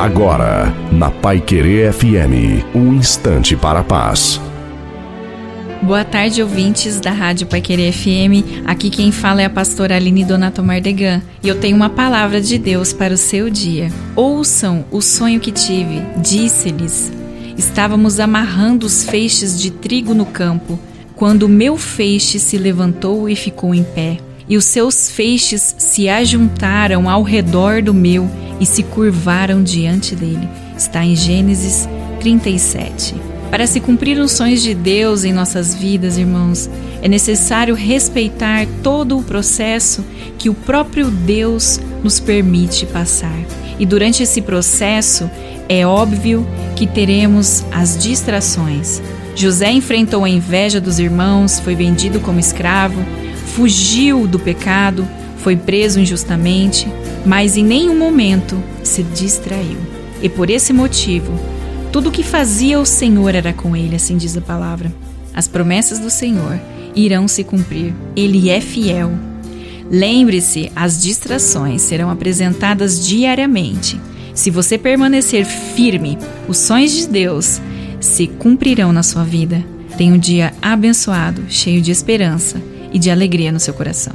Agora, na Pai Querer FM, um instante para a paz. Boa tarde, ouvintes da Rádio Pai Querer FM. Aqui quem fala é a pastora Aline Donato Mardegan e eu tenho uma palavra de Deus para o seu dia. Ouçam o sonho que tive, disse-lhes. Estávamos amarrando os feixes de trigo no campo, quando o meu feixe se levantou e ficou em pé e os seus feixes se ajuntaram ao redor do meu e se curvaram diante dele. Está em Gênesis 37. Para se cumprir os sonhos de Deus em nossas vidas, irmãos, é necessário respeitar todo o processo que o próprio Deus nos permite passar. E durante esse processo, é óbvio que teremos as distrações. José enfrentou a inveja dos irmãos, foi vendido como escravo, fugiu do pecado, foi preso injustamente, mas em nenhum momento se distraiu. E por esse motivo, tudo o que fazia o Senhor era com ele, assim diz a palavra. As promessas do Senhor irão se cumprir. Ele é fiel. Lembre-se, as distrações serão apresentadas diariamente. Se você permanecer firme, os sonhos de Deus se cumprirão na sua vida. Tenha um dia abençoado, cheio de esperança e de alegria no seu coração.